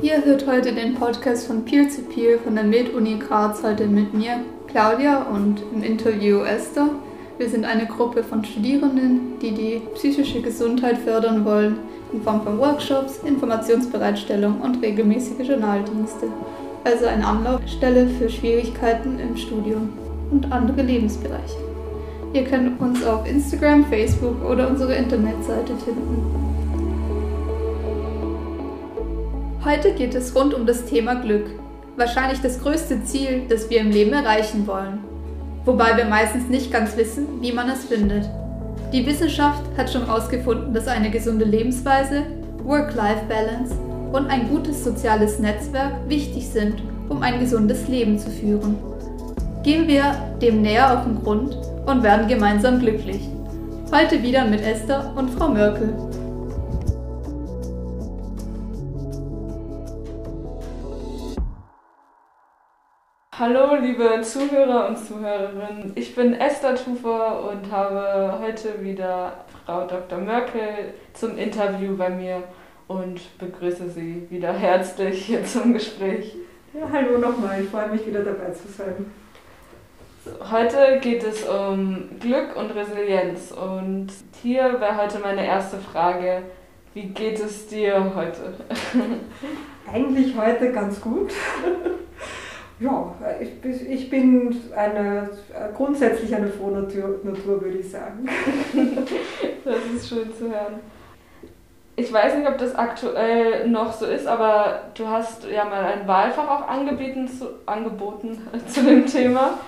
Ihr hört heute den Podcast von Peer to Peer von der Med-Uni Graz heute mit mir, Claudia, und im Interview Esther. Wir sind eine Gruppe von Studierenden, die die psychische Gesundheit fördern wollen, in Form von Workshops, Informationsbereitstellung und regelmäßige Journaldienste. Also eine Anlaufstelle für Schwierigkeiten im Studium und andere Lebensbereiche. Ihr könnt uns auf Instagram, Facebook oder unsere Internetseite finden. Heute geht es rund um das Thema Glück. Wahrscheinlich das größte Ziel, das wir im Leben erreichen wollen. Wobei wir meistens nicht ganz wissen, wie man es findet. Die Wissenschaft hat schon herausgefunden, dass eine gesunde Lebensweise, Work-Life-Balance und ein gutes soziales Netzwerk wichtig sind, um ein gesundes Leben zu führen. Gehen wir dem näher auf den Grund und werden gemeinsam glücklich. Heute wieder mit Esther und Frau Mörkel. Hallo, liebe Zuhörer und Zuhörerinnen. Ich bin Esther Tufer und habe heute wieder Frau Dr. Merkel zum Interview bei mir und begrüße Sie wieder herzlich hier zum Gespräch. Ja, hallo nochmal, ich freue mich wieder dabei zu sein. Heute geht es um Glück und Resilienz und hier wäre heute meine erste Frage. Wie geht es dir heute? Eigentlich heute ganz gut. Ja, ich, ich bin eine, grundsätzlich eine frohe Natur, Natur, würde ich sagen. das ist schön zu hören. Ich weiß nicht, ob das aktuell noch so ist, aber du hast ja mal ein Wahlfach auch angeboten zu, angeboten zu dem Thema.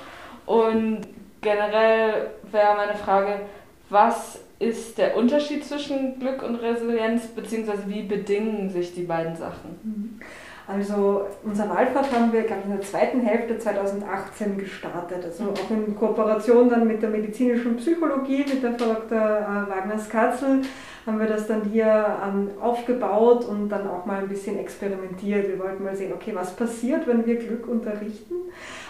Und generell wäre meine Frage, was ist der Unterschied zwischen Glück und Resilienz, beziehungsweise wie bedingen sich die beiden Sachen? Mhm. Also unser Wahlfach haben wir, glaube ich, in der zweiten Hälfte 2018 gestartet. Also auch in Kooperation dann mit der medizinischen Psychologie, mit der Frau Dr. Äh, Wagner-Skatzel haben wir das dann hier ähm, aufgebaut und dann auch mal ein bisschen experimentiert. Wir wollten mal sehen, okay, was passiert, wenn wir Glück unterrichten?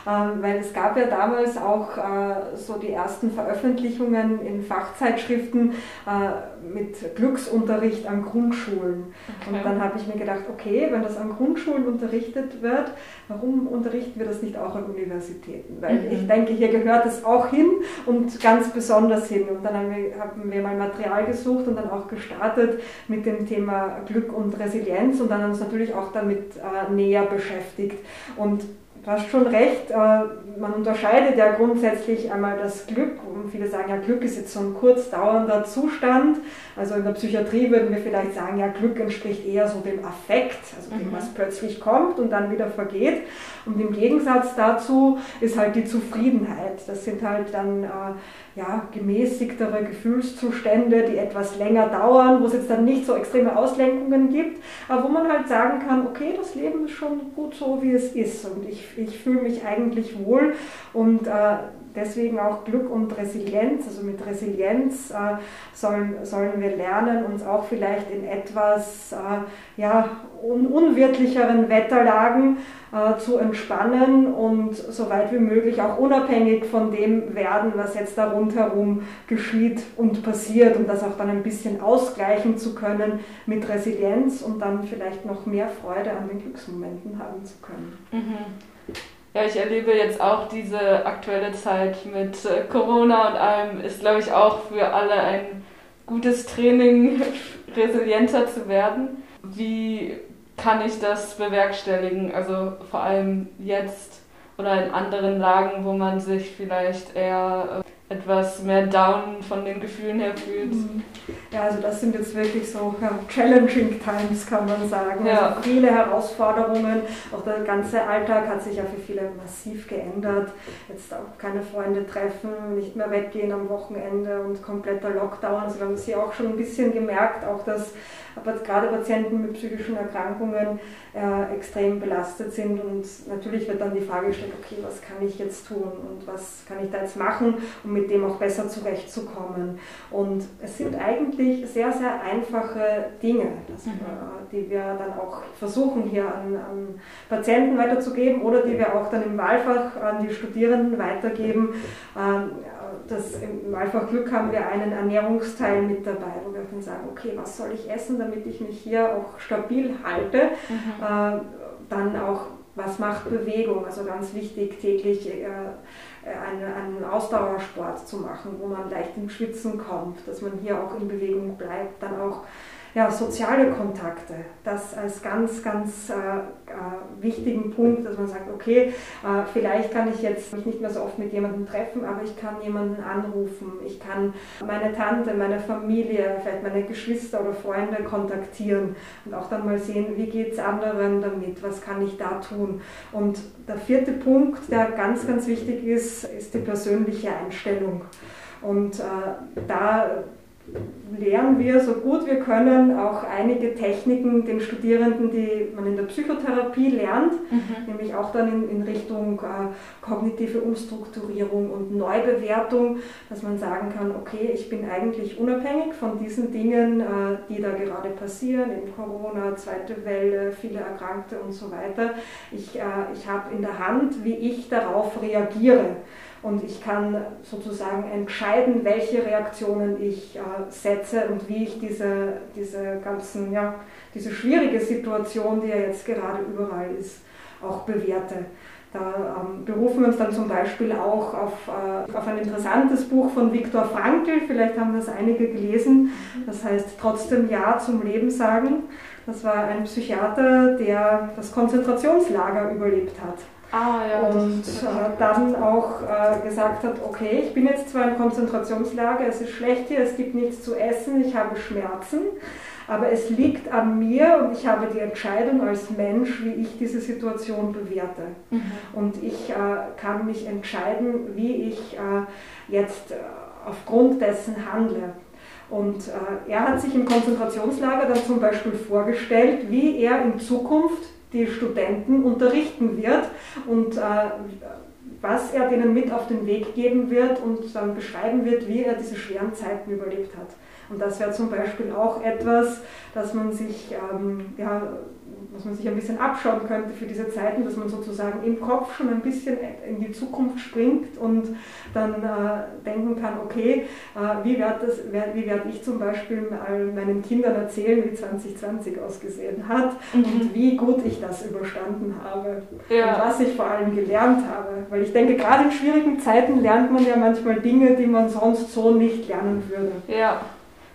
Ähm, weil es gab ja damals auch äh, so die ersten Veröffentlichungen in Fachzeitschriften äh, mit Glücksunterricht an Grundschulen. Okay. Und dann habe ich mir gedacht, okay, wenn das an Grundschulen unterrichtet wird, warum unterrichten wir das nicht auch an Universitäten? Weil mhm. ich denke, hier gehört es auch hin und ganz besonders hin. Und dann haben wir, haben wir mal Material gesucht und dann auch gestartet mit dem Thema Glück und Resilienz und dann uns natürlich auch damit äh, näher beschäftigt. Und Du hast schon recht, äh, man unterscheidet ja grundsätzlich einmal das Glück und viele sagen ja, Glück ist jetzt so ein kurz dauernder Zustand. Also in der Psychiatrie würden wir vielleicht sagen, ja, Glück entspricht eher so dem Affekt, also dem, mhm. was plötzlich kommt und dann wieder vergeht. Und im Gegensatz dazu ist halt die Zufriedenheit. Das sind halt dann äh, ja, gemäßigtere Gefühlszustände, die etwas länger dauern, wo es jetzt dann nicht so extreme Auslenkungen gibt, aber wo man halt sagen kann, okay, das Leben ist schon gut so, wie es ist und ich, ich fühle mich eigentlich wohl und äh, deswegen auch Glück und Resilienz. Also mit Resilienz äh, sollen, sollen wir lernen, uns auch vielleicht in etwas äh, ja, un unwirtlicheren Wetterlagen zu entspannen und so weit wie möglich auch unabhängig von dem werden, was jetzt da rundherum geschieht und passiert und das auch dann ein bisschen ausgleichen zu können mit Resilienz und dann vielleicht noch mehr Freude an den Glücksmomenten haben zu können. Mhm. Ja, ich erlebe jetzt auch diese aktuelle Zeit mit äh, Corona und allem, ist glaube ich auch für alle ein gutes Training, resilienter zu werden. Wie kann ich das bewerkstelligen? Also vor allem jetzt oder in anderen Lagen, wo man sich vielleicht eher äh, etwas mehr down von den Gefühlen her fühlt. Mhm. Ja, also das sind jetzt wirklich so challenging times, kann man sagen. Ja. Also viele Herausforderungen. Auch der ganze Alltag hat sich ja für viele massiv geändert. Jetzt auch keine Freunde treffen, nicht mehr weggehen am Wochenende und kompletter Lockdown. Also da haben sie auch schon ein bisschen gemerkt, auch dass aber gerade Patienten mit psychischen Erkrankungen äh, extrem belastet sind und natürlich wird dann die Frage gestellt, okay, was kann ich jetzt tun und was kann ich da jetzt machen, um mit dem auch besser zurechtzukommen. Und es sind eigentlich sehr, sehr einfache Dinge, das, mhm. die wir dann auch versuchen hier an, an, Patienten weiterzugeben oder die wir auch dann im Wahlfach an die Studierenden weitergeben. Ähm, das, im Einfach Glück haben wir einen Ernährungsteil mit dabei, wo wir dann sagen, okay, was soll ich essen, damit ich mich hier auch stabil halte. Mhm. Äh, dann auch, was macht Bewegung, also ganz wichtig, täglich äh, einen, einen Ausdauersport zu machen, wo man leicht ins Schwitzen kommt, dass man hier auch in Bewegung bleibt, dann auch ja, soziale Kontakte, das als ganz, ganz äh, äh, wichtigen Punkt, dass man sagt, okay, äh, vielleicht kann ich jetzt mich nicht mehr so oft mit jemandem treffen, aber ich kann jemanden anrufen, ich kann meine Tante, meine Familie, vielleicht meine Geschwister oder Freunde kontaktieren und auch dann mal sehen, wie geht es anderen damit, was kann ich da tun. Und der vierte Punkt, der ganz, ganz wichtig ist, ist die persönliche Einstellung. Und äh, da lernen wir so gut wir können auch einige Techniken den Studierenden, die man in der Psychotherapie lernt, mhm. nämlich auch dann in, in Richtung äh, kognitive Umstrukturierung und Neubewertung, dass man sagen kann, okay, ich bin eigentlich unabhängig von diesen Dingen, äh, die da gerade passieren, eben Corona, zweite Welle, viele Erkrankte und so weiter. Ich, äh, ich habe in der Hand, wie ich darauf reagiere. Und ich kann sozusagen entscheiden, welche Reaktionen ich äh, setze und wie ich diese, diese ganzen, ja, diese schwierige Situation, die ja jetzt gerade überall ist, auch bewerte. Da ähm, berufen wir uns dann zum Beispiel auch auf, äh, auf ein interessantes Buch von Viktor Frankl, vielleicht haben das einige gelesen, das heißt Trotzdem Ja zum Leben sagen. Das war ein Psychiater, der das Konzentrationslager überlebt hat. Ah, ja, und äh, dann auch äh, gesagt hat, okay, ich bin jetzt zwar im Konzentrationslager, es ist schlecht hier, es gibt nichts zu essen, ich habe Schmerzen, aber es liegt an mir und ich habe die Entscheidung als Mensch, wie ich diese Situation bewerte. Mhm. Und ich äh, kann mich entscheiden, wie ich äh, jetzt äh, aufgrund dessen handle. Und äh, er hat sich im Konzentrationslager dann zum Beispiel vorgestellt, wie er in Zukunft die Studenten unterrichten wird und äh, was er denen mit auf den Weg geben wird und dann beschreiben wird, wie er diese schweren Zeiten überlebt hat. Und das wäre zum Beispiel auch etwas, dass man sich ähm, ja, was man sich ein bisschen abschauen könnte für diese Zeiten, dass man sozusagen im Kopf schon ein bisschen in die Zukunft springt und dann äh, denken kann, okay, äh, wie werde werd ich zum Beispiel meinen Kindern erzählen, wie 2020 ausgesehen hat mhm. und wie gut ich das überstanden habe ja. und was ich vor allem gelernt habe. Weil ich denke, gerade in schwierigen Zeiten lernt man ja manchmal Dinge, die man sonst so nicht lernen würde. Ja.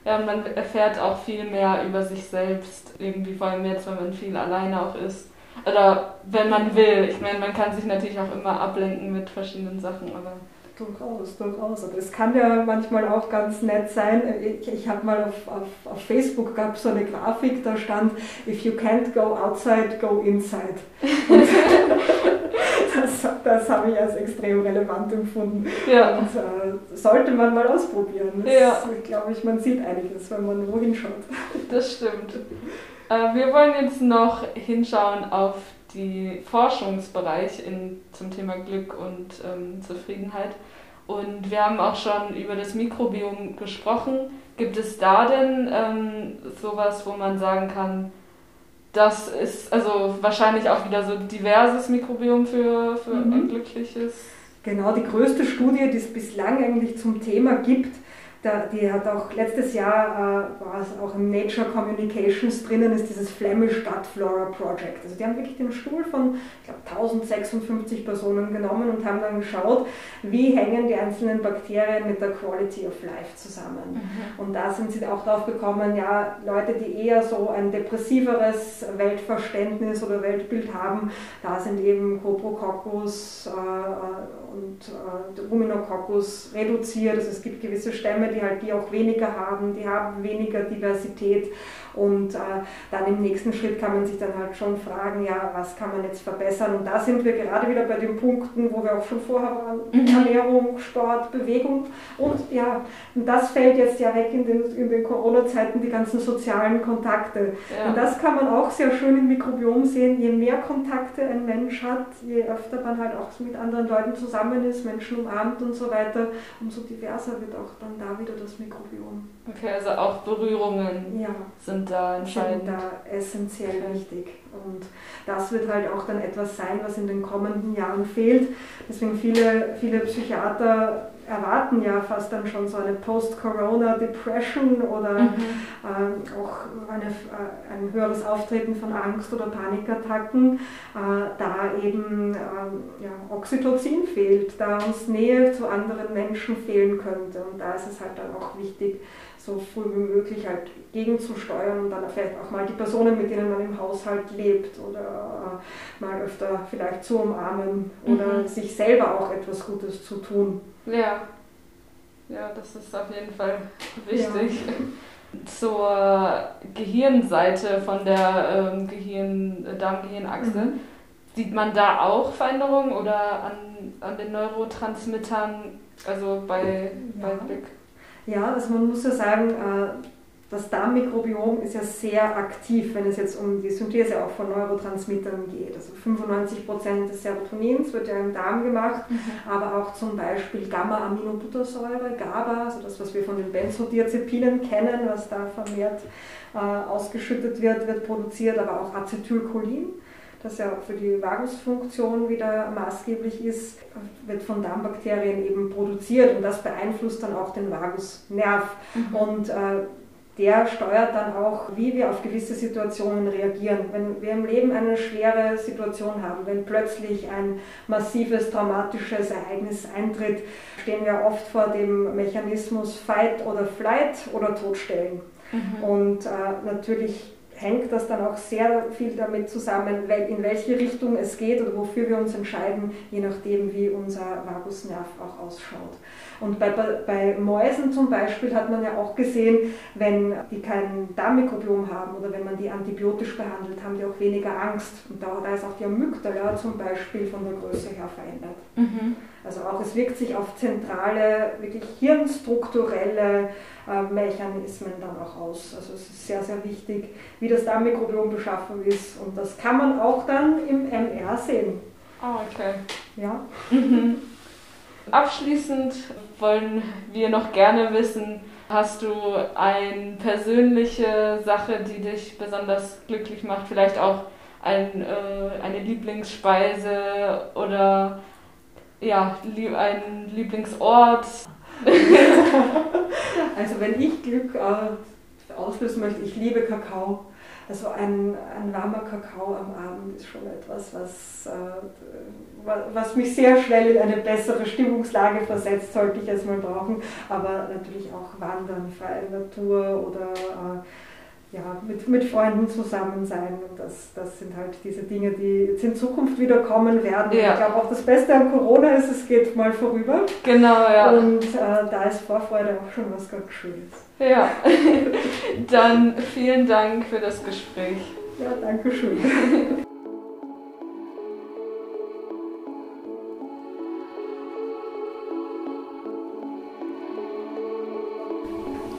Ja, und man erfährt auch viel mehr über sich selbst, irgendwie vor allem jetzt, wenn man viel alleine auch ist. Oder wenn man will. Ich meine, man kann sich natürlich auch immer ablenken mit verschiedenen Sachen, aber. Durchaus, durchaus. Aber es kann ja manchmal auch ganz nett sein. Ich, ich habe mal auf, auf, auf Facebook gab so eine Grafik, da stand, if you can't go outside, go inside. das, das habe ich als extrem relevant empfunden. Ja. Und äh, sollte man mal ausprobieren. Das, ja. glaube ich, man sieht einiges, wenn man wohin schaut. Das stimmt. Äh, wir wollen jetzt noch hinschauen auf die Forschungsbereich in, zum Thema Glück und ähm, Zufriedenheit. Und wir haben auch schon über das Mikrobiom gesprochen. Gibt es da denn ähm, sowas, wo man sagen kann, das ist also wahrscheinlich auch wieder so diverses Mikrobiom für, für mhm. ein glückliches. Genau, die größte Studie, die es bislang eigentlich zum Thema gibt, die hat auch letztes Jahr, äh, war es auch im Nature Communications drinnen, ist dieses Flemish Gut Flora Project. Also die haben wirklich den Stuhl von, ich glaube, 1056 Personen genommen und haben dann geschaut, wie hängen die einzelnen Bakterien mit der Quality of Life zusammen. Mhm. Und da sind sie auch drauf gekommen, ja, Leute, die eher so ein depressiveres Weltverständnis oder Weltbild haben, da sind eben Coprococcus äh, und äh, Ruminococcus reduziert. Also es gibt gewisse Stämme, die halt die auch weniger haben, die haben weniger Diversität und äh, dann im nächsten Schritt kann man sich dann halt schon fragen, ja, was kann man jetzt verbessern? Und da sind wir gerade wieder bei den Punkten, wo wir auch schon vorher waren, mhm. Ernährung, Sport, Bewegung und ja, und das fällt jetzt ja weg in den, in den Corona-Zeiten, die ganzen sozialen Kontakte. Ja. Und das kann man auch sehr schön im Mikrobiom sehen, je mehr Kontakte ein Mensch hat, je öfter man halt auch mit anderen Leuten zusammen ist, Menschen umarmt und so weiter, umso diverser wird auch dann da wieder das Mikrobiom. Okay, also auch Berührungen ja. sind da entscheidend. Sind da essentiell okay. wichtig. Und das wird halt auch dann etwas sein, was in den kommenden Jahren fehlt. Deswegen viele, viele Psychiater erwarten ja fast dann schon so eine Post-Corona-Depression oder mhm. äh, auch eine, äh, ein höheres Auftreten von Angst- oder Panikattacken, äh, da eben äh, ja, Oxytocin fehlt, da uns Nähe zu anderen Menschen fehlen könnte. Und da ist es halt dann auch wichtig, so früh wie möglich halt gegenzusteuern und dann vielleicht auch mal die Personen, mit denen man im Haushalt lebt oder äh, mal öfter vielleicht zu umarmen oder mhm. sich selber auch etwas Gutes zu tun. Ja, ja, das ist auf jeden Fall wichtig. Ja. Zur Gehirnseite von der ähm, Gehirn, Darm-Gehirnachse. Mhm. Sieht man da auch Veränderungen oder an, an den Neurotransmittern, also bei, ja. bei Blick? Ja, also man muss ja sagen, äh, das Darmmikrobiom ist ja sehr aktiv, wenn es jetzt um die Synthese auch von Neurotransmittern geht. Also 95 Prozent des Serotonins wird ja im Darm gemacht, mhm. aber auch zum Beispiel Gamma-Aminobuttersäure, GABA, also das, was wir von den Benzodiazepinen kennen, was da vermehrt äh, ausgeschüttet wird, wird produziert, aber auch Acetylcholin das ja auch für die Vagusfunktion wieder maßgeblich ist, wird von Darmbakterien eben produziert und das beeinflusst dann auch den Vagusnerv. Mhm. Und äh, der steuert dann auch, wie wir auf gewisse Situationen reagieren. Wenn wir im Leben eine schwere Situation haben, wenn plötzlich ein massives traumatisches Ereignis eintritt, stehen wir oft vor dem Mechanismus Fight oder Flight oder Todstellen. Mhm. Und äh, natürlich hängt das dann auch sehr viel damit zusammen, in welche Richtung es geht oder wofür wir uns entscheiden, je nachdem, wie unser Vagusnerv auch ausschaut. Und bei, bei Mäusen zum Beispiel hat man ja auch gesehen, wenn die kein Darmmikrobiom haben oder wenn man die antibiotisch behandelt, haben die auch weniger Angst. Und da, da ist auch die Amygdala zum Beispiel von der Größe her verändert. Mhm. Also auch es wirkt sich auf zentrale, wirklich hirnstrukturelle äh, Mechanismen dann auch aus. Also es ist sehr, sehr wichtig, wie das Darmmikrobiom beschaffen ist. Und das kann man auch dann im MR sehen. Ah, okay. Ja. Mhm. Abschließend wollen wir noch gerne wissen, hast du eine persönliche Sache, die dich besonders glücklich macht? Vielleicht auch ein, äh, eine Lieblingsspeise oder ja, ein Lieblingsort? also wenn ich Glück äh, auslösen möchte, ich liebe Kakao. Also ein, ein warmer Kakao am Abend ist schon etwas, was, äh, was mich sehr schnell in eine bessere Stimmungslage versetzt, sollte ich es mal brauchen. Aber natürlich auch Wandern, freie Natur oder äh, ja, mit, mit Freunden zusammen sein. Und das, das sind halt diese Dinge, die jetzt in Zukunft wieder kommen werden. Ja. Ich glaube auch das Beste an Corona ist, es geht mal vorüber. Genau, ja. Und äh, da ist Vorfreude auch schon was ganz Schönes. Ja, dann vielen Dank für das Gespräch. Ja, danke schön.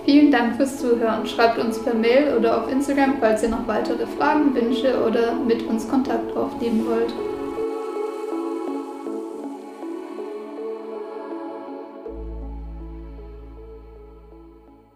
Vielen Dank fürs Zuhören. Schreibt uns per Mail oder auf Instagram, falls ihr noch weitere Fragen, Wünsche oder mit uns Kontakt aufnehmen wollt.